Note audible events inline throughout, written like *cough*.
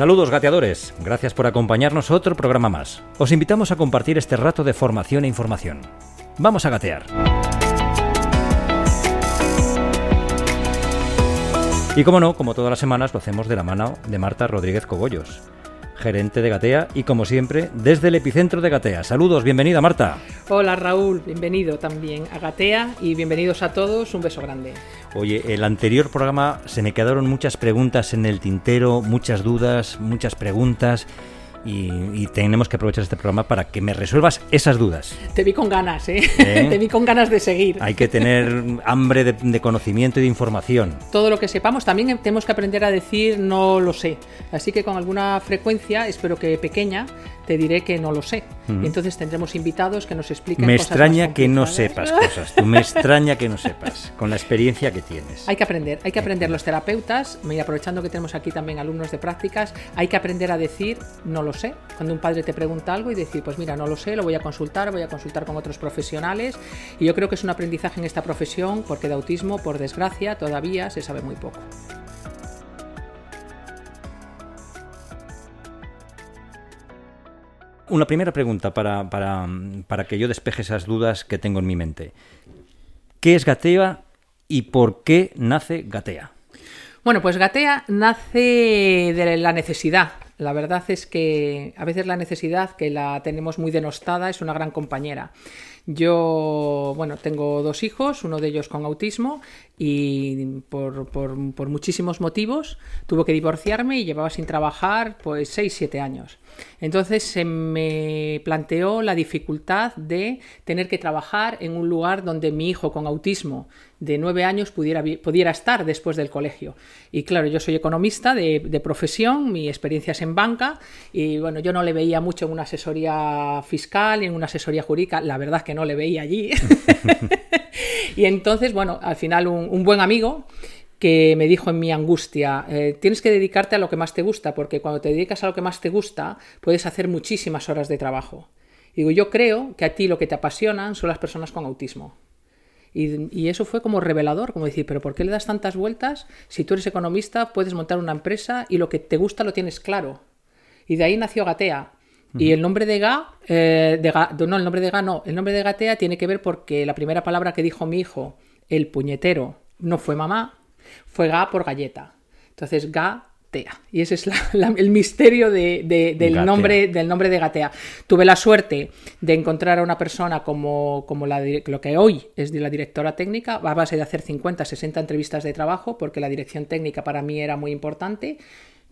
Saludos gateadores, gracias por acompañarnos otro programa más. Os invitamos a compartir este rato de formación e información. Vamos a gatear. Y como no, como todas las semanas, lo hacemos de la mano de Marta Rodríguez Cogollos gerente de Gatea, y como siempre, desde el epicentro de Gatea. Saludos, bienvenida Marta. Hola Raúl, bienvenido también a Gatea y bienvenidos a todos, un beso grande. Oye, el anterior programa se me quedaron muchas preguntas en el tintero, muchas dudas, muchas preguntas y, tenemos que aprovechar este programa para que me resuelvas esas dudas. Te vi con ganas, ¿eh? ¿Eh? *laughs* Te vi con ganas de seguir. Hay que tener hambre de, conocimiento y de información. Todo lo que sepamos, también tenemos que aprender a decir no lo sé. Así que con alguna frecuencia, espero que pequeña, te diré que no lo sé. Y entonces tendremos invitados que nos expliquen me extraña que no sepas cosas. Tú me extraña que no sepas, con la experiencia que tienes. Hay que aprender, hay que aprender los terapeutas, y aprovechando que tenemos aquí también alumnos de prácticas, hay que aprender a decir no lo sé. Cuando un padre te pregunta algo y decir, pues mira, no lo sé, lo voy a consultar, voy a consultar con otros profesionales. Y yo creo que es un aprendizaje en esta profesión, porque de autismo, por desgracia, todavía se sabe muy poco. Una primera pregunta para, para, que yo despeje esas dudas que tengo en mi mente. ¿Qué es Gatea y por qué nace Gatea? Bueno, pues Gatea nace de la necesidad. La verdad es que a veces la necesidad, que la tenemos muy denostada, es una gran compañera. Yo, bueno, tengo dos hijos, uno de ellos con autismo y por, por, muchísimos motivos tuve que divorciarme y llevaba sin trabajar pues 6-7 años. Entonces se me planteó la dificultad de tener que trabajar en un lugar donde mi hijo con autismo de 9 años pudiera, pudiera estar después del colegio. Y claro, yo soy economista de, profesión, mi experiencia es en banca y bueno, yo no le veía mucho en una asesoría fiscal en una asesoría jurídica, la verdad es que no le veía allí. *laughs* y entonces, bueno, al final un, buen amigo que me dijo en mi angustia, eh, tienes que dedicarte a lo que más te gusta, porque cuando te dedicas a lo que más te gusta, puedes hacer muchísimas horas de trabajo. Digo, yo creo que a ti lo que te apasionan son las personas con autismo. Y, y, eso fue como revelador, como decir, pero ¿por qué le das tantas vueltas? Si tú eres economista, puedes montar una empresa y lo que te gusta lo tienes claro. Y de ahí nació Gatea. Y el nombre de Ga, eh, de no, el nombre de Ga no, el nombre de Gatea tiene que ver porque la primera palabra que dijo mi hijo, el puñetero, no fue mamá, fue Ga por galleta. Entonces, Gatea. Y ese es el misterio del, nombre, del nombre de Gatea. Tuve la suerte de encontrar a una persona como, como la, lo que hoy es de la directora técnica, a base de hacer 50, 60 entrevistas de trabajo, porque la dirección técnica para mí era muy importante.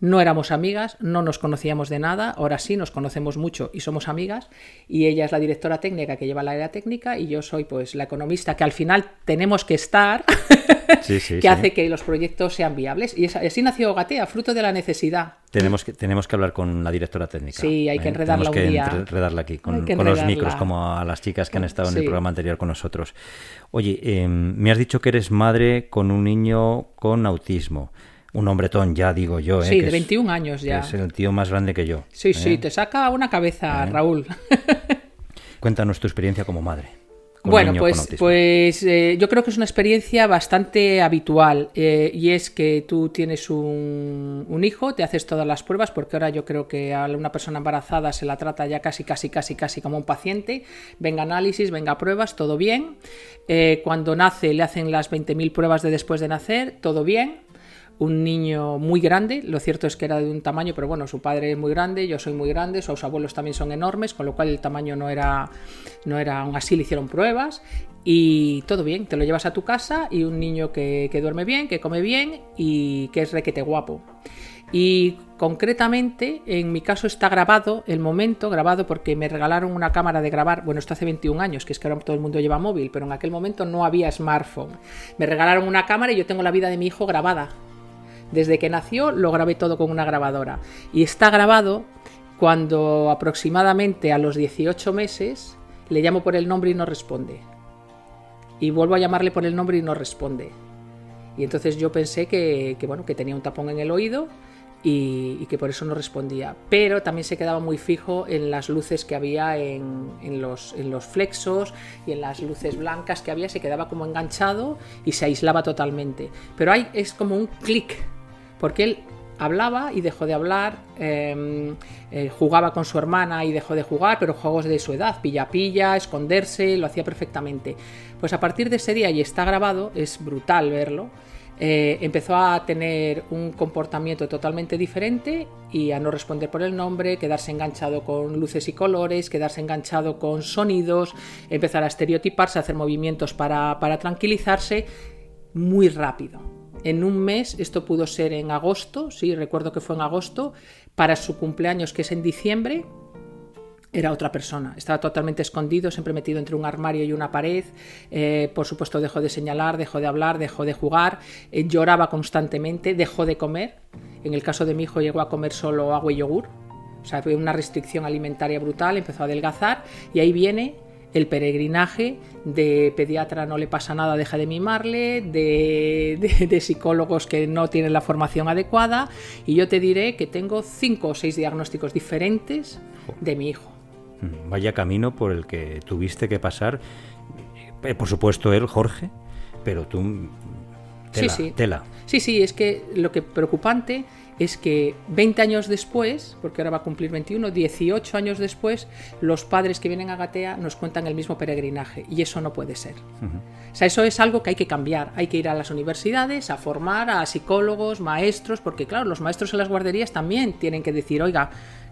No éramos amigas, no nos conocíamos de nada, ahora sí nos conocemos mucho y somos amigas. Y ella es la directora técnica que lleva la área técnica y yo soy pues la economista que al final tenemos que estar, *laughs* *laughs* que hace que los proyectos sean viables. Y así nació Gatea, fruto de la necesidad. Tenemos que, tenemos que hablar con la directora técnica. Sí, hay que ¿eh? enredarla tenemos un día. que enredarla aquí, con, los micros, como a las chicas que han estado en el programa anterior con nosotros. Oye, em, me has dicho que eres madre con un niño con autismo un hombretón ya, digo yo. ¿eh? Sí, de 21 años ya. Es el tío más grande que yo. Sí, sí, ¿eh? te saca una cabeza, ¿Eh? Raúl. *laughs* Cuéntanos tu experiencia como madre. Bueno, pues, pues yo creo que es una experiencia bastante habitual y es que tú tienes un, un, hijo, te haces todas las pruebas, porque ahora yo creo que a una persona embarazada se la trata ya casi, casi, casi, casi como un paciente. Venga análisis, venga pruebas, todo bien. cuando nace le hacen las 20.000 pruebas de después de nacer, todo bien un niño muy grande, lo cierto es que era de un tamaño, pero bueno, su padre es muy grande, yo soy muy grande, sus abuelos también son enormes, con lo cual el tamaño no era, no era aún así, le hicieron pruebas y todo bien, te lo llevas a tu casa y un niño que, duerme bien, que come bien y que es requete guapo. Y concretamente, en mi caso está grabado el momento, grabado porque me regalaron una cámara de grabar, bueno, esto hace 21 años, que es que ahora todo el mundo lleva móvil, pero en aquel momento no había smartphone. Me regalaron una cámara y yo tengo la vida de mi hijo grabada Desde que nació lo grabé todo con una grabadora. Y está grabado cuando aproximadamente a los 18 meses le llamo por el nombre y no responde. Y vuelvo a llamarle por el nombre y no responde. Y entonces yo pensé que, bueno, que tenía un tapón en el oído y, que por eso no respondía. Pero también se quedaba muy fijo en las luces que había en, los, en, los, flexos y en las luces blancas que había, se quedaba como enganchado y se aislaba totalmente. Pero hay, es como un clic, porque él hablaba y dejó de hablar, em, eh, jugaba con su hermana y dejó de jugar, pero juegos de su edad, pilla-pilla, esconderse, lo hacía perfectamente. Pues a partir de ese día, y está grabado, es brutal verlo, eh, empezó a tener un comportamiento totalmente diferente y a no responder por el nombre, quedarse enganchado con luces y colores, quedarse enganchado con sonidos, empezar a estereotiparse, hacer movimientos para tranquilizarse muy rápido. En un mes, esto pudo ser en agosto, sí, recuerdo que fue en agosto, para su cumpleaños que es en diciembre, era otra persona. Estaba totalmente escondido, siempre metido entre un armario y una pared. Eh, por supuesto, dejó de señalar, dejó de hablar, dejó de jugar, eh, lloraba constantemente, dejó de comer. En el caso de mi hijo, llegó a comer solo agua y yogur. O sea, fue una restricción alimentaria brutal, empezó a adelgazar y ahí viene el peregrinaje de pediatra no le pasa nada, deja de mimarle, *laughs* de, de, psicólogos que no tienen la formación adecuada y yo te diré que tengo cinco o seis diagnósticos diferentes de mi hijo. Mm, vaya camino por el que tuviste que pasar. Eh, por supuesto, él, Jorge, pero tú. Mm, tela, sí, sí. tela. Sí, sí, es que lo que preocupante es que 20 años después, porque ahora va a cumplir 21, 18 años después, los padres que vienen a Gatea nos cuentan el mismo peregrinaje y eso no puede ser. O sea, eso es algo que hay que cambiar. Hay que ir a las universidades a formar a psicólogos, maestros, porque claro, los maestros en las guarderías también tienen que decir, oiga,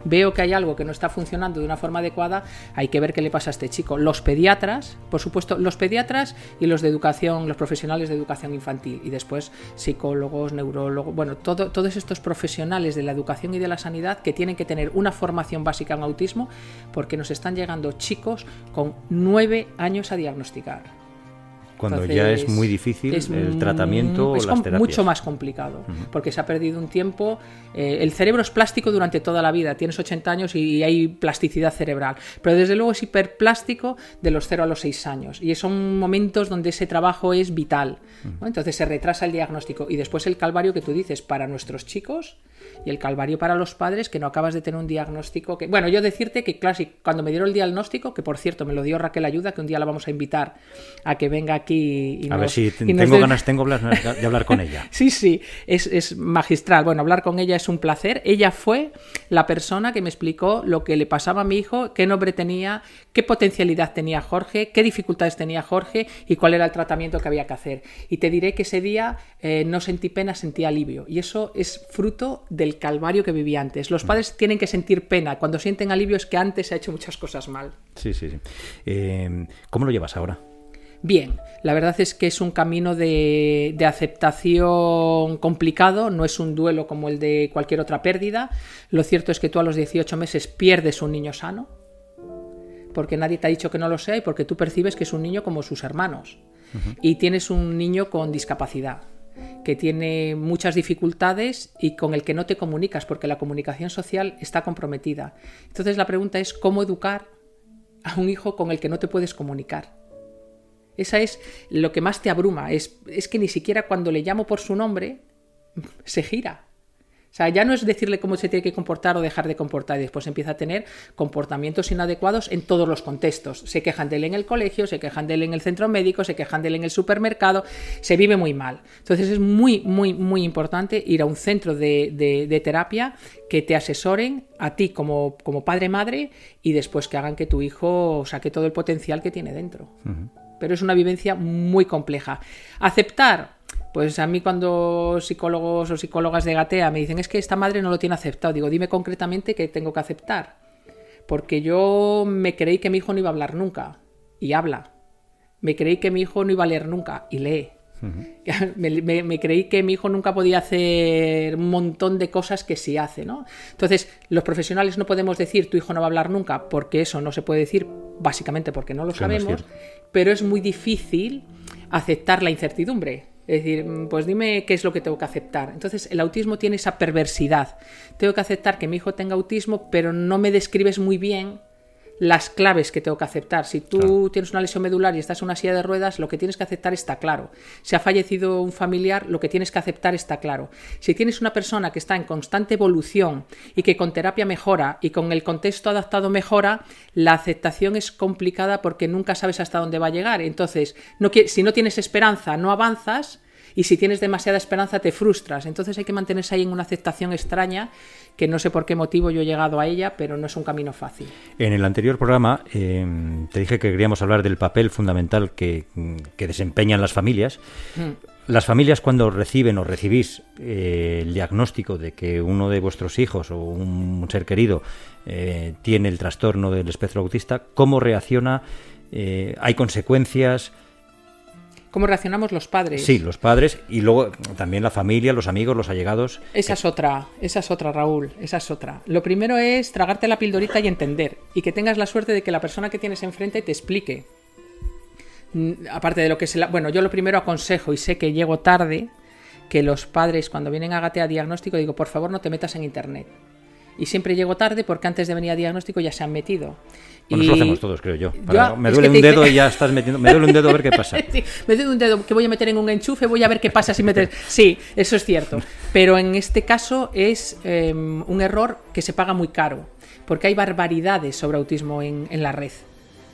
veo que hay algo que no está funcionando de una forma adecuada, hay que ver qué le pasa a este chico. Los pediatras, por supuesto, los pediatras y los de educación, los profesionales de educación infantil y después psicólogos, neurólogos, bueno, todo, todos estos profesionales de la educación y de la sanidad que tienen que tener una formación básica en autismo porque nos están llegando chicos con nueve años a diagnosticar cuando ya es muy difícil el tratamiento es o las terapias. mucho más complicado, porque se ha perdido un tiempo. Eh, el cerebro es plástico durante toda la vida, tienes 80 años y hay plasticidad cerebral, pero desde luego es hiperplástico de los 0 a los 6 años, y son momentos donde ese trabajo es vital. Entonces se retrasa el diagnóstico y después el calvario que tú dices para nuestros chicos y el calvario para los padres que no acabas de tener un diagnóstico que bueno yo decirte que claro, cuando me dieron el diagnóstico que por cierto me lo dio Raquel Ayuda que un día la vamos a invitar a que venga aquí y a ver si tengo ganas tengo de hablar con ella. *laughs* Sí sí es, es magistral. Bueno hablar con ella es un placer. Ella fue la persona que me explicó lo que le pasaba a mi hijo qué nombre tenía qué potencialidad tenía Jorge qué dificultades tenía Jorge y cuál era el tratamiento que había que hacer. Y te diré que ese día eh, no sentí pena sentí alivio. Y eso es fruto del calvario que vivía antes. Los padres tienen que sentir pena. Cuando sienten alivio es que antes se ha hecho muchas cosas mal. Sí, sí, sí. Eh, ¿Cómo lo llevas ahora? Bien, la verdad es que es un camino de, de, aceptación complicado, no es un duelo como el de cualquier otra pérdida. Lo cierto es que tú a los 18 meses pierdes un niño sano, porque nadie te ha dicho que no lo sea y porque tú percibes que es un niño como sus hermanos. Y tienes un niño con discapacidad que tiene muchas dificultades y con el que no te comunicas porque la comunicación social está comprometida. Entonces la pregunta es cómo educar a un hijo con el que no te puedes comunicar. Esa es lo que más te abruma, es, es que ni siquiera cuando le llamo por su nombre *laughs* se gira. O sea, ya no es decirle cómo se tiene que comportar o dejar de comportar y después empieza a tener comportamientos inadecuados en todos los contextos. Se quejan de él en el colegio, se quejan de él en el centro médico, se quejan de él en el supermercado, se vive muy mal. Entonces es muy, muy, muy importante ir a un centro de, terapia que te asesoren a ti como, como padre-madre y después que hagan que tu hijo saque todo el potencial que tiene dentro. Pero es una vivencia muy compleja. Aceptar pues a mí cuando psicólogos o psicólogas de Gatea me dicen es que esta madre no lo tiene aceptado, digo, dime concretamente qué tengo que aceptar. Porque yo me creí que mi hijo no iba a hablar nunca y habla. Me creí que mi hijo no iba a leer nunca y lee. *laughs* me, creí que mi hijo nunca podía hacer un montón de cosas que sí hace, ¿no? Entonces, los profesionales no podemos decir tu hijo no va a hablar nunca, porque eso no se puede decir, básicamente porque no lo sabemos, pero es muy difícil aceptar la incertidumbre Es decir, mm, pues dime qué es lo que tengo que aceptar. Entonces, el autismo tiene esa perversidad. Tengo que aceptar que mi hijo tenga autismo, pero no me describes muy bien las claves que tengo que aceptar. Si tú tienes una lesión medular y estás en una silla de ruedas, lo que tienes que aceptar está claro. Si ha fallecido un familiar, lo que tienes que aceptar está claro. Si tienes una persona que está en constante evolución y que con terapia mejora y con el contexto adaptado mejora, la aceptación es complicada porque nunca sabes hasta dónde va a llegar. Entonces, no, si no tienes esperanza, no avanzas y si tienes demasiada esperanza te frustras. Entonces hay que mantenerse ahí en una aceptación extraña que no sé por qué motivo yo he llegado a ella, pero no es un camino fácil. En el anterior programa em, te dije que queríamos hablar del papel fundamental que, desempeñan las familias. Mm. Las familias cuando reciben o recibís eh, el diagnóstico de que uno de vuestros hijos o un ser querido eh, tiene el trastorno del espectro autista, ¿cómo reacciona? Eh, ¿Hay consecuencias? Cómo reaccionamos los padres. Sí, los padres y luego también la familia, los amigos, los allegados. Esa es otra, esa es otra, Raúl, esa es otra. Lo primero es tragarte la pildorita y entender y que tengas la suerte de que la persona que tienes enfrente te explique. Mm, aparte de lo que se la... Bueno, yo lo primero aconsejo y sé que llego tarde que los padres cuando vienen a Gatea diagnóstico digo, por favor no te metas en internet y siempre llego tarde porque antes de venir a diagnóstico ya se han metido. Bueno, eso lo hacemos todos, creo yo. me duele un dedo y ya estás metiendo. Me duele un dedo a ver qué pasa. *laughs* me duele un dedo que voy a meter en un enchufe, voy a ver qué pasa si metes. Sí, eso es cierto. Pero en este caso es em, un error que se paga muy caro, porque hay barbaridades sobre autismo en, en la red.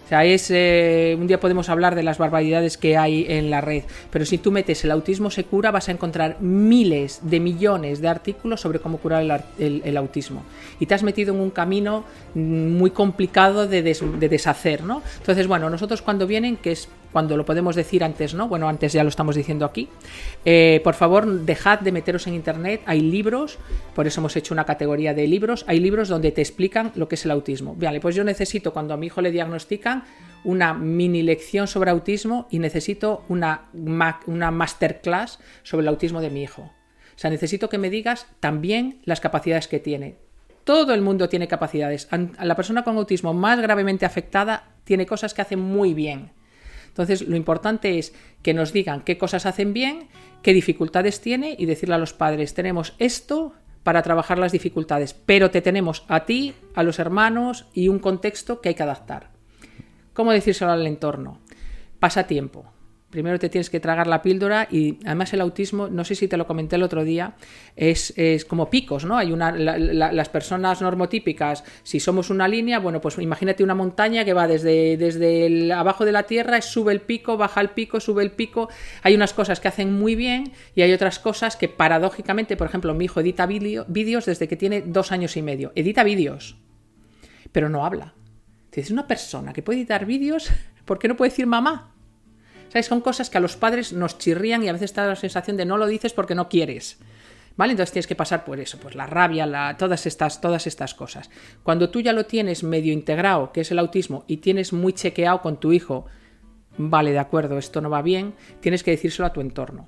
O sea, es, eh, un día podemos hablar de las barbaridades que hay en la red, pero si tú metes el autismo se cura, vas a encontrar miles de millones de artículos sobre cómo curar el, autismo. Y te has metido en un camino muy complicado de, de deshacer, ¿no? Entonces, bueno, nosotros cuando vienen, que es cuando lo podemos decir antes, ¿no? Bueno, antes ya lo estamos diciendo aquí. Eh, por favor, dejad de meteros en internet. Hay libros, por eso hemos hecho una categoría de libros. Hay libros donde te explican lo que es el autismo. Vale, pues yo necesito, cuando a mi hijo le diagnostican, una mini lección sobre autismo y necesito una, una masterclass sobre el autismo de mi hijo. O sea, necesito que me digas también las capacidades que tiene. Todo el mundo tiene capacidades. La persona con autismo más gravemente afectada tiene cosas que hace muy bien entonces, lo importante es que nos digan qué cosas hacen bien, qué dificultades tiene y decirle a los padres, tenemos esto para trabajar las dificultades, pero te tenemos a ti, a los hermanos y un contexto que hay que adaptar. ¿Cómo decírselo al entorno? Pasa tiempo. Primero te tienes que tragar la píldora y además el autismo, no sé si te lo comenté el otro día, es, como picos, ¿no? Hay una, las personas normotípicas, si somos una línea, bueno, pues imagínate una montaña que va desde, desde el, abajo de la tierra, sube el pico, baja el pico, sube el pico. Hay unas cosas que hacen muy bien y hay otras cosas que paradójicamente, por ejemplo, mi hijo edita vídeos desde que tiene dos años y medio. Edita vídeos, pero no habla. Es una persona que puede editar vídeos, *laughs* ¿por qué no puede decir mamá? Son cosas que a los padres nos chirrían y a veces está la sensación de no lo dices porque no quieres. ¿Vale? Entonces tienes que pasar por eso, pues la rabia, todas, estas, todas estas cosas. Cuando tú ya lo tienes medio integrado, que es el autismo, y tienes muy chequeado con tu hijo, vale, de acuerdo, esto no va bien, tienes que decírselo a tu entorno.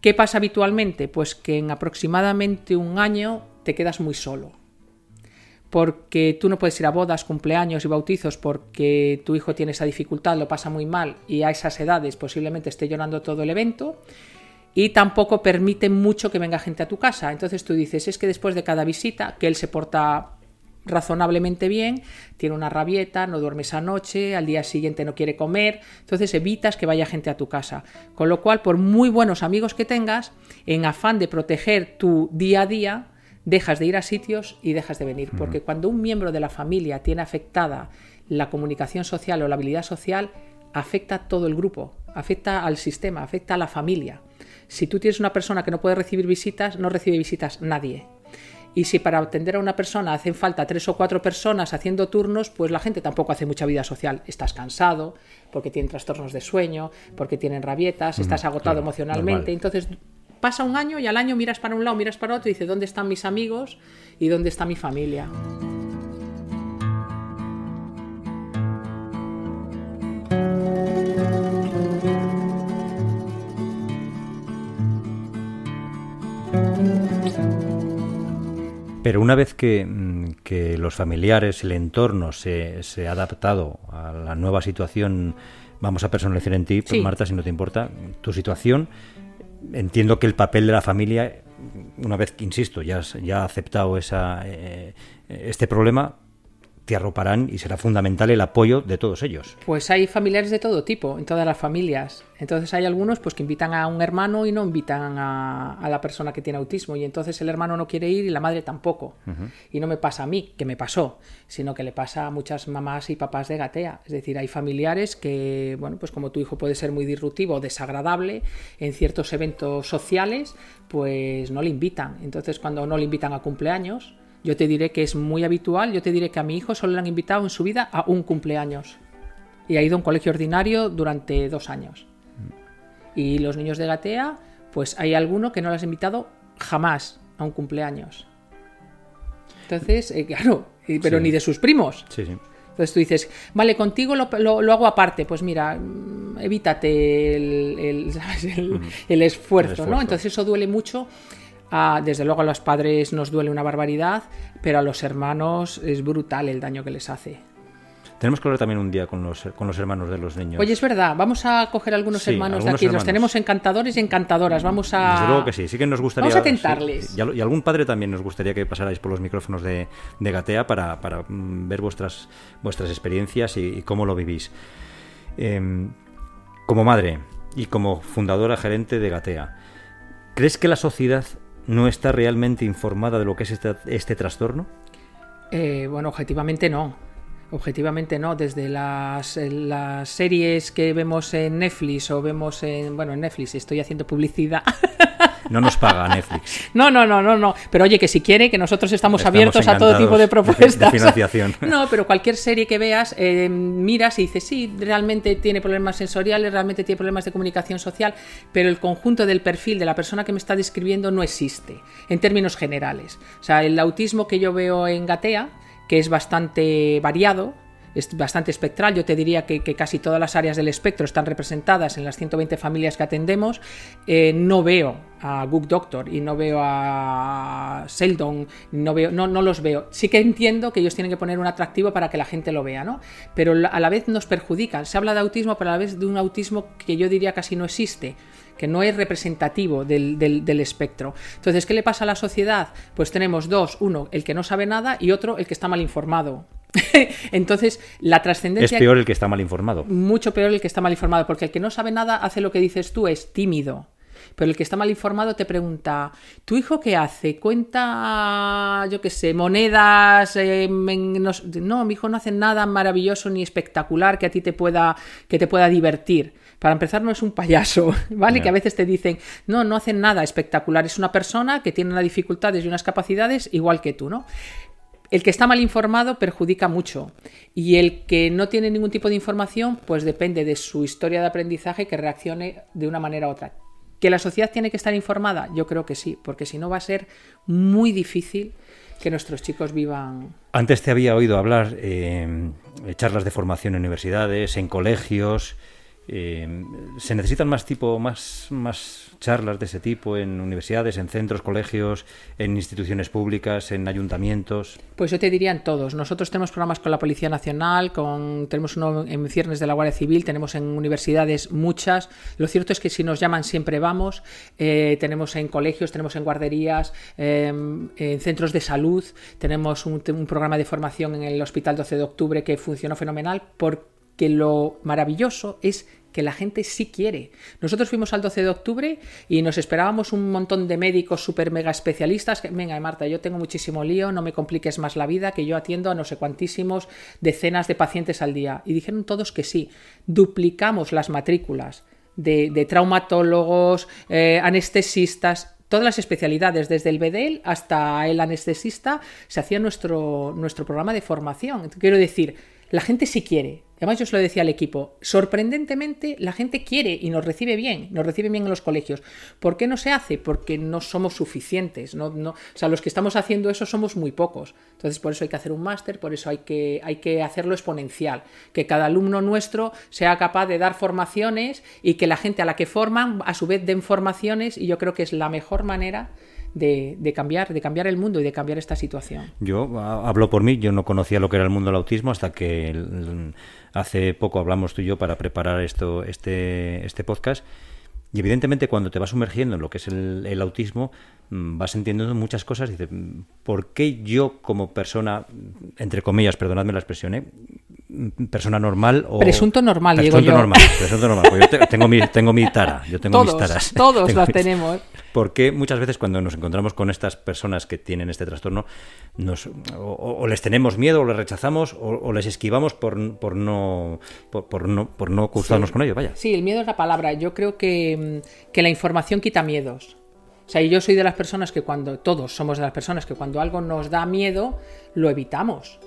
¿Qué pasa habitualmente? Pues que en aproximadamente un año te quedas muy solo porque tú no puedes ir a bodas, cumpleaños y bautizos porque tu hijo tiene esa dificultad, lo pasa muy mal y a esas edades posiblemente esté llorando todo el evento y tampoco permite mucho que venga gente a tu casa. Entonces tú dices, es que después de cada visita, que él se porta razonablemente bien, tiene una rabieta, no duerme esa noche, al día siguiente no quiere comer, entonces evitas que vaya gente a tu casa. Con lo cual, por muy buenos amigos que tengas, en afán de proteger tu día a día, dejas de ir a sitios y dejas de venir. Porque cuando un miembro de la familia tiene afectada la comunicación social o la habilidad social, afecta a todo el grupo, afecta al sistema, afecta a la familia. Si tú tienes una persona que no puede recibir visitas, no recibe visitas nadie. Y si para atender a una persona hacen falta tres o cuatro personas haciendo turnos, pues la gente tampoco hace mucha vida social. Estás cansado, porque tienen trastornos de sueño, porque tienen rabietas, estás agotado emocionalmente. Entonces pasa un año y al año miras para un lado, miras para otro y dices, ¿dónde están mis amigos y dónde está mi familia? Pero una vez que, mm, los familiares, el entorno se, ha adaptado a la nueva situación, vamos a personalizar en ti, pues, Marta, si no te importa, tu situación, entiendo que el papel de la familia, una vez que, insisto, ya, ya ha aceptado esa, eh, este problema, te arroparán y será fundamental el apoyo de todos ellos. Pues hay familiares de todo tipo, en todas las familias. Entonces hay algunos pues que invitan a un hermano y no invitan a, la persona que tiene autismo. Y entonces el hermano no quiere ir y la madre tampoco. Y no me pasa a mí, que me pasó, sino que le pasa a muchas mamás y papás de gatea. Es decir, hay familiares que, bueno, pues como tu hijo puede ser muy disruptivo o desagradable en ciertos eventos sociales, pues no le invitan. Entonces cuando no le invitan a cumpleaños, yo te diré que es muy habitual, yo te diré que a mi hijo solo le han invitado en su vida a un cumpleaños. Y ha ido a un colegio ordinario durante dos años. Y los niños de Gatea, pues hay alguno que no le has invitado jamás a un cumpleaños. Entonces, eh, claro, pero ni de sus primos. Sí, sí. Entonces tú dices, vale, contigo lo, hago aparte. Pues mira, evítate el, el, *laughs* esfuerzo, ¿no? Entonces eso duele mucho desde luego a los padres nos duele una barbaridad, pero a los hermanos es brutal el daño que les hace. Tenemos que hablar también un día con los, con los hermanos de los niños. Oye, es verdad, vamos a coger algunos hermanos de aquí. Los tenemos encantadores y encantadoras. Vamos a. Desde luego que sí, sí que nos gustaría. Vamos a tentarles. y, algún padre también nos gustaría que pasarais por los micrófonos de, Gatea para, mm, ver vuestras, vuestras experiencias y, cómo lo vivís. Em, como madre y como fundadora gerente de Gatea, ¿crees que la sociedad no está realmente informada de lo que es este, este trastorno? Eh, bueno, objetivamente no. Objetivamente no, desde las, las, series que vemos en Netflix o vemos en, bueno, en Netflix, estoy haciendo publicidad. *laughs* No nos paga Netflix. No, no, no, no, no. Pero oye, que si quiere, que nosotros estamos, abiertos a todo tipo de propuestas. De, financiación. *laughs* No, pero cualquier serie que veas, eh, miras y dices, sí, realmente tiene problemas sensoriales, realmente tiene problemas de comunicación social, pero el conjunto del perfil de la persona que me está describiendo no existe, en términos generales. O sea, el autismo que yo veo en Gatea, que es bastante variado, es bastante espectral. Yo te diría que, casi todas las áreas del espectro están representadas en las 120 familias que atendemos. Eh, no veo a Good Doctor y no veo a Seldon, no, veo, no, no los veo. Sí que entiendo que ellos tienen que poner un atractivo para que la gente lo vea, ¿no? Pero a la vez nos perjudican. Se habla de autismo, pero a la vez de un autismo que yo diría casi no existe que no es representativo del, del, espectro. Entonces, ¿qué le pasa a la sociedad? Pues tenemos dos, uno, el que no sabe nada y otro, el que está mal informado. *laughs* Entonces, la trascendencia... Es peor el que está mal informado. Mucho peor el que está mal informado, porque el que no sabe nada hace lo que dices tú, es tímido. Pero el que está mal informado te pregunta, ¿tu hijo qué hace? ¿Cuenta, yo qué sé, monedas? Eh, no, mi hijo no hace nada maravilloso ni espectacular que a ti te pueda, que te pueda divertir. Para empezar, no es un payaso, *laughs* ¿vale? Que a veces te dicen, no, no hacen nada espectacular, es una persona que tiene unas dificultades y unas capacidades igual que tú, ¿no? El que está mal informado perjudica mucho y el que no tiene ningún tipo de información, pues depende de su historia de aprendizaje que reaccione de una manera u otra. ¿Que la sociedad tiene que estar informada? Yo creo que sí, porque si no va a ser muy difícil que nuestros chicos vivan. Antes te había oído hablar eh, charlas de formación en universidades, en colegios. Eh, ¿Se necesitan más tipo, más, más charlas de ese tipo en universidades, en centros, colegios, en instituciones públicas, en ayuntamientos? Pues yo te diría en todos. Nosotros tenemos programas con la Policía Nacional, con, tenemos uno en ciernes de la Guardia Civil, tenemos en universidades muchas. Lo cierto es que si nos llaman siempre vamos. Eh, tenemos en colegios, tenemos en guarderías, em, en centros de salud. Tenemos un, programa de formación en el Hospital 12 de Octubre que funcionó fenomenal porque lo maravilloso es que la gente sí quiere. Nosotros fuimos al 12 de octubre y nos esperábamos un montón de médicos super mega especialistas. Que, venga, Marta, yo tengo muchísimo lío, no me compliques más la vida, que yo atiendo a no sé cuantísimos decenas de pacientes al día. Y dijeron todos que sí. Duplicamos las matrículas de, traumatólogos, eh, anestesistas, todas las especialidades, desde el BEDEL hasta el anestesista, se hacía nuestro, nuestro programa de formación. Quiero decir, la gente sí quiere. Además, yo os lo decía al equipo, sorprendentemente la gente quiere y nos recibe bien, nos recibe bien en los colegios. ¿Por qué no se hace? Porque no somos suficientes. No, no, o sea, los que estamos haciendo eso somos muy pocos. Entonces, por eso hay que hacer un máster, por eso hay que, hay que hacerlo exponencial. Que cada alumno nuestro sea capaz de dar formaciones y que la gente a la que forman, a su vez, den formaciones. Y yo creo que es la mejor manera de, cambiar, de cambiar el mundo y de cambiar esta situación. Yo hablo por mí, yo no conocía lo que era el mundo del autismo hasta que hace poco hablamos tú y yo para preparar esto, este, este podcast. Y evidentemente cuando te vas sumergiendo en lo que es el, autismo, mm, vas entendiendo muchas cosas. Dices, ¿por qué yo como persona, entre comillas, perdonadme la expresión, ¿eh? Persona normal o presunto normal digo yo. normal presunto normal. Pues yo tengo mi tengo mi tara yo tengo mis taras. *laughs* todos las tenemos. Porque muchas veces cuando nos encontramos con estas personas que tienen este trastorno nos o, les tenemos miedo o les rechazamos o, les esquivamos por, por no por, no por no cruzarnos con ellos vaya. Sí el miedo es la palabra. Yo creo que, que la información quita miedos. O sea, yo soy de las personas que cuando, todos somos de las personas que cuando algo nos da miedo, lo evitamos.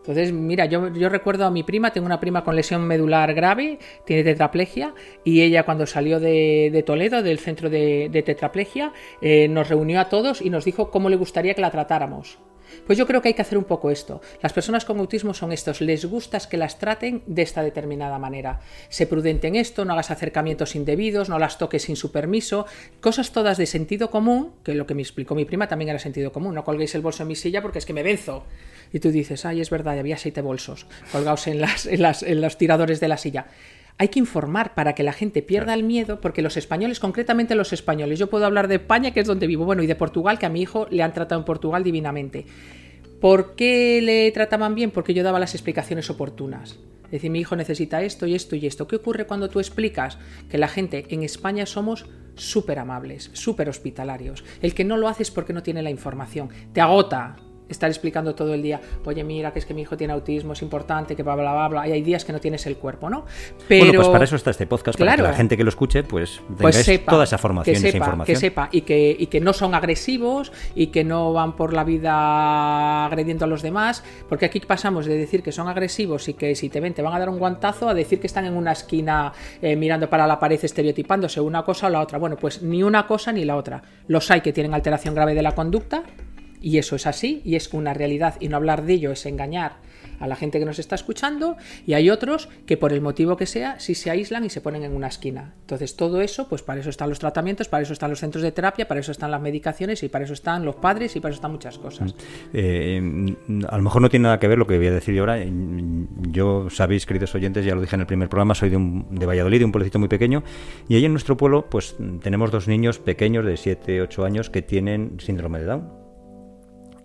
Entonces, mira, yo, recuerdo a mi prima, tengo una prima con lesión medular grave, tiene tetraplegia, y ella cuando salió de, Toledo, del centro de, tetraplegia, eh, nos reunió a todos y nos dijo cómo le gustaría que la tratáramos. Pues yo creo que hay que hacer un poco esto. Las personas con autismo son estos, les gustas que las traten de esta determinada manera. Sé prudente en esto, no hagas acercamientos indebidos, no las toques sin su permiso, cosas todas de sentido común, que lo que me explicó mi prima también era sentido común, no colguéis el bolso en mi silla porque es que me venzo. Y tú dices, ay, es verdad, había siete bolsos colgados en, las, en, los tiradores de la silla hay que informar para que la gente pierda el miedo, porque los españoles, concretamente los españoles, yo puedo hablar de España, que es donde vivo, bueno, y de Portugal, que a mi hijo le han tratado en Portugal divinamente. ¿Por qué le trataban bien? Porque yo daba las explicaciones oportunas. Es decir, mi hijo necesita esto y esto y esto. ¿Qué ocurre cuando tú explicas que la gente en España somos súper amables, súper hospitalarios? El que no lo hace es porque no tiene la información. Te agota, estar explicando todo el día, oye, mira, que es que mi hijo tiene autismo, es importante, que bla, bla, bla, bla, y hay días que no tienes el cuerpo, ¿no? Pero, bueno, pues para eso está este podcast, para que la gente que lo escuche, pues pues toda esa formación, que sepa, información. Que sepa, y que, y que no son agresivos, y que no van por la vida agrediendo a los demás, porque aquí pasamos de decir que son agresivos y que si te ven te van a dar un guantazo, a decir que están en una esquina eh, mirando para la pared estereotipándose una cosa o la otra. Bueno, pues ni una cosa ni la otra. Los hay que tienen alteración grave de la conducta, y eso es así y es una realidad y no hablar de ello es engañar a la gente que nos está escuchando y hay otros que por el motivo que sea sí se aíslan y se ponen en una esquina. Entonces todo eso, pues para eso están los tratamientos, para eso están los centros de terapia, para eso están las medicaciones y para eso están los padres y para eso están muchas cosas. Eh, a lo mejor no tiene nada que ver lo que voy a decir yo ahora. Yo, sabéis, queridos oyentes, ya lo dije en el primer programa, soy de, un, de Valladolid, de un pueblecito muy pequeño y ahí en nuestro pueblo pues tenemos dos niños pequeños de 7, 8 años que tienen síndrome de Down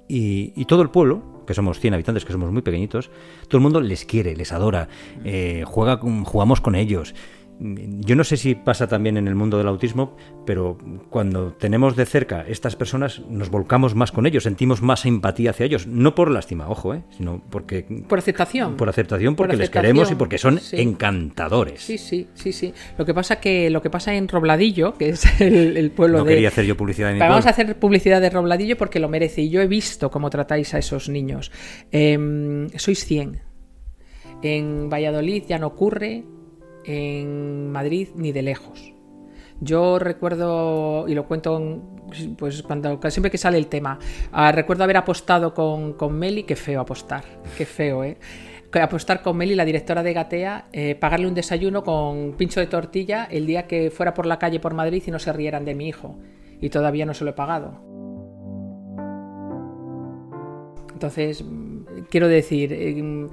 y, todo el pueblo, que somos 100 habitantes, que somos muy pequeñitos, todo el mundo les quiere, les adora, eh, juega, jugamos con ellos. Yo no sé si pasa también en el mundo del autismo, pero cuando tenemos de cerca estas personas nos volcamos más con ellos, sentimos más empatía hacia ellos, no por lástima, ojo, ¿eh? sino porque por aceptación, por aceptación, porque les queremos y porque son encantadores. Sí, sí, sí, sí. Lo que pasa que lo que pasa en Robladillo, que es *laughs* el, pueblo no quería hacer yo publicidad. De Vamos a hacer publicidad de Robladillo porque lo merece y yo he visto cómo tratáis a esos niños. Em, sois 100. En Valladolid ya no ocurre, en Madrid ni de lejos. Yo recuerdo, y lo cuento pues cuando siempre que sale el tema, ah, recuerdo haber apostado con, con, Meli, qué feo apostar, qué feo, ¿eh? Apostar con Meli, la directora de Gatea, eh, pagarle un desayuno con pincho de tortilla el día que fuera por la calle por Madrid y no se rieran de mi hijo. Y todavía no se lo he pagado. Entonces, quiero decir, eh,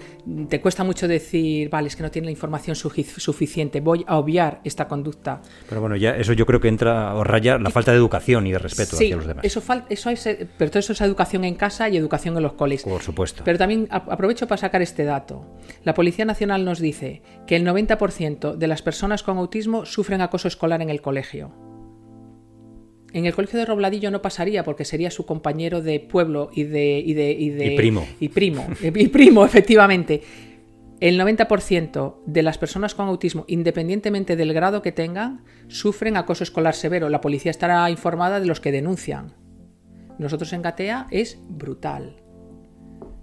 te cuesta mucho decir, vale, es que no tiene la información suficiente, voy a obviar esta conducta. Pero bueno, ya eso yo creo que entra o raya la falta de educación y de respeto hacia los demás. Eso, eso es, pero todo eso es educación en casa y educación en los coles. Por supuesto. Pero también aprovecho para sacar este dato. La Policía Nacional nos dice que el 90% de las personas con autismo sufren acoso escolar en el colegio. En el colegio de Robladillo no pasaría porque sería su compañero de pueblo y de... Y, de, y, de, primo. Y primo, y primo, *laughs* efectivamente. El 90% de las personas con autismo, independientemente del grado que tengan, sufren acoso escolar severo. La policía estará informada de los que denuncian. Nosotros en Gatea es brutal.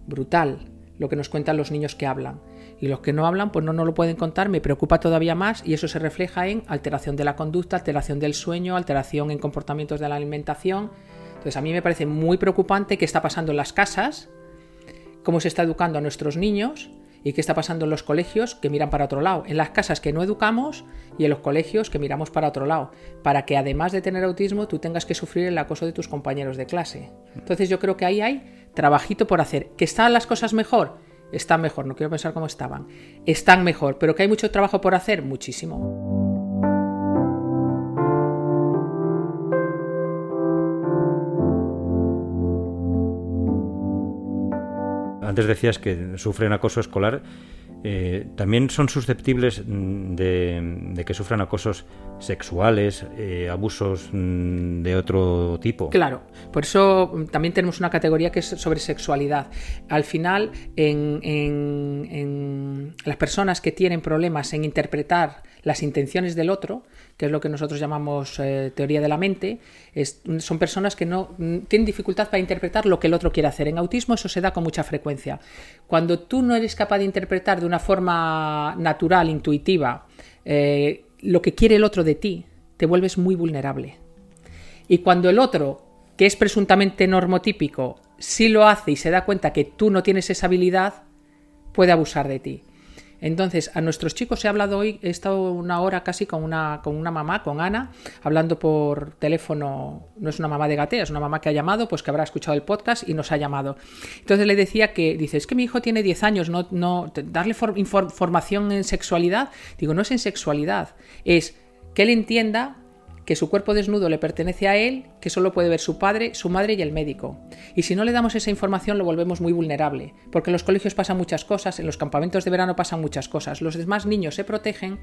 Brutal lo que nos cuentan los niños que hablan y los que no hablan pues no nos lo pueden contar, me preocupa todavía más y eso se refleja en alteración de la conducta, alteración del sueño, alteración en comportamientos de la alimentación. Entonces a mí me parece muy preocupante qué está pasando en las casas, cómo se está educando a nuestros niños y qué está pasando en los colegios que miran para otro lado, en las casas que no educamos y en los colegios que miramos para otro lado, para que además de tener autismo tú tengas que sufrir el acoso de tus compañeros de clase. Entonces yo creo que ahí hay trabajito por hacer. ¿Que están las cosas mejor? están mejor, no quiero pensar cómo estaban, están mejor, pero que hay mucho trabajo por hacer, muchísimo. Antes decías que sufren acoso escolar eh, también son susceptibles mm, de, que sufran acosos sexuales, eh, abusos mm, de otro tipo. Claro, por eso mm, también tenemos una categoría que es sobre sexualidad. Al final, en, en las personas que tienen problemas en interpretar las intenciones del otro, que es lo que nosotros llamamos eh, teoría de la mente, son personas que no mm, tienen dificultad para interpretar lo que el otro quiere hacer. En autismo eso se da con mucha frecuencia. Cuando tú no eres capaz de interpretar de una forma natural, intuitiva, eh, lo que quiere el otro de ti, te vuelves muy vulnerable. Y cuando el otro, que es presuntamente normotípico, sí lo hace y se da cuenta que tú no tienes esa habilidad, puede abusar de ti. Entonces, a nuestros chicos he hablado hoy, he estado una hora casi con una, con una mamá, con Ana, hablando por teléfono, no es una mamá de gatea, es una mamá que ha llamado, pues que habrá escuchado el podcast y nos ha llamado. Entonces le decía que, dice, es que mi hijo tiene 10 años, no, no darle formación en sexualidad, digo, no es en sexualidad, es que él entienda que su cuerpo desnudo le pertenece a él, que solo puede ver su padre, su madre y el médico. Y si no le damos esa información lo volvemos muy vulnerable, porque en los colegios pasan muchas cosas, en los campamentos de verano pasan muchas cosas, los demás niños se protegen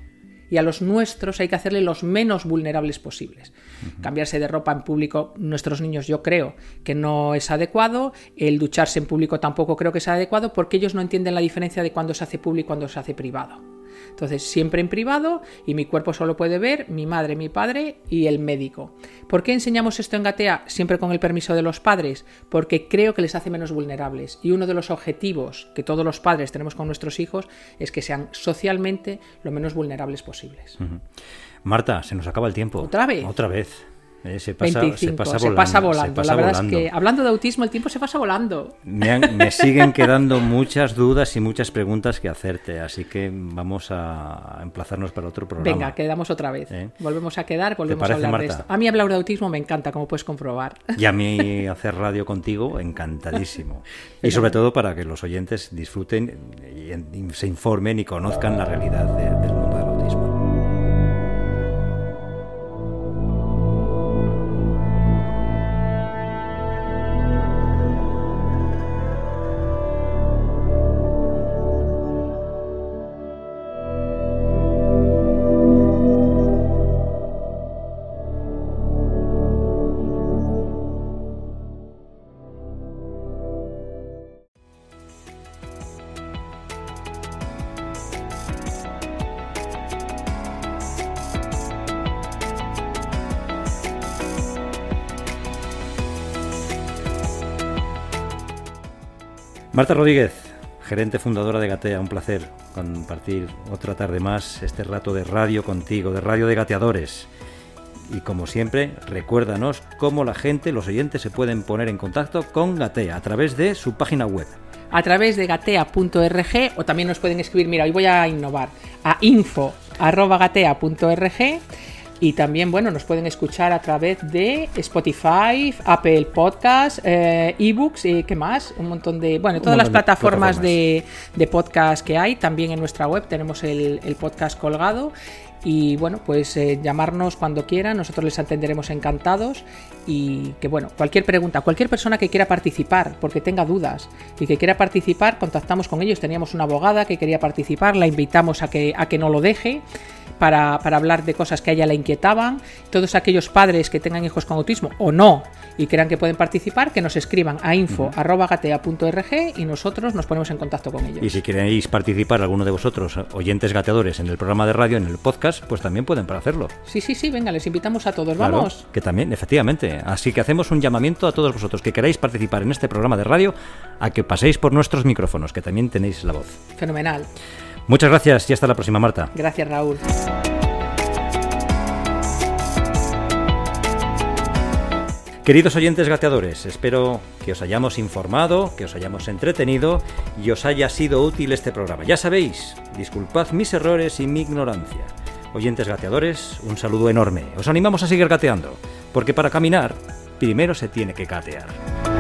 y a los nuestros hay que hacerle los menos vulnerables posibles. Cambiarse de ropa en público, nuestros niños yo creo que no es adecuado, el ducharse en público tampoco creo que sea adecuado porque ellos no entienden la diferencia de cuando se hace público y cuando se hace privado. Entonces, siempre en privado y mi cuerpo solo puede ver mi madre, mi padre y el médico. ¿Por qué enseñamos esto en Gatea siempre con el permiso de los padres? Porque creo que les hace menos vulnerables. Y uno de los objetivos que todos los padres tenemos con nuestros hijos es que sean socialmente lo menos vulnerables posibles. Marta, se nos acaba el tiempo. ¿Otra vez? Otra vez. Eh, se, pasa, volando, la verdad es que hablando de autismo el tiempo se pasa volando. Me, siguen quedando muchas dudas y muchas preguntas que hacerte, así que vamos a emplazarnos para otro programa. Venga, quedamos otra vez. ¿Eh? Volvemos a quedar, volvemos a hablar de esto. A mí hablar de autismo me encanta, como puedes comprobar. Y a mí hacer radio contigo, encantadísimo. *laughs* y sobre todo para que los oyentes disfruten y, se informen y conozcan la realidad del mundo Marta Rodríguez, gerente fundadora de Gatea, un placer compartir otra tarde más este rato de radio contigo, de radio de gateadores. Y como siempre, recuérdanos cómo la gente, los oyentes, se pueden poner en contacto con Gatea a través de su página web. A través de gatea.org o también nos pueden escribir, mira, hoy voy a innovar, a info.gatea.org y también, bueno, nos pueden escuchar a través de Spotify, Apple Podcast, eh, ebooks y qué más, un montón de, bueno, todas las plataformas, De, podcast que hay. También en nuestra web tenemos el, podcast colgado. Y bueno, pues eh, llamarnos cuando quieran, nosotros les atenderemos encantados. Y que bueno, cualquier pregunta, cualquier persona que quiera participar, porque tenga dudas y que quiera participar, contactamos con ellos. Teníamos una abogada que quería participar, la invitamos a que, a que no lo deje para, hablar de cosas que a ella la inquietaban. Todos aquellos padres que tengan hijos con autismo o no y crean que pueden participar, que nos escriban a info.gatea.org y nosotros nos ponemos en contacto con ellos. Y si queréis participar alguno de vosotros, oyentes gateadores, en el programa de radio, en el podcast, pues también pueden para hacerlo. Sí, sí, sí, venga, les invitamos a todos, vamos. Que también, efectivamente. Así que hacemos un llamamiento a todos vosotros que queráis participar en este programa de radio a que paséis por nuestros micrófonos, que también tenéis la voz. Fenomenal. Muchas gracias y hasta la próxima, Marta. Gracias, Raúl. Queridos oyentes gateadores, espero que os hayamos informado, que os hayamos entretenido y os haya sido útil este programa. Ya sabéis, disculpad mis errores y mi ignorancia. Oyentes gateadores, un saludo enorme. Os animamos a seguir gateando, porque para caminar, primero se tiene que gatear.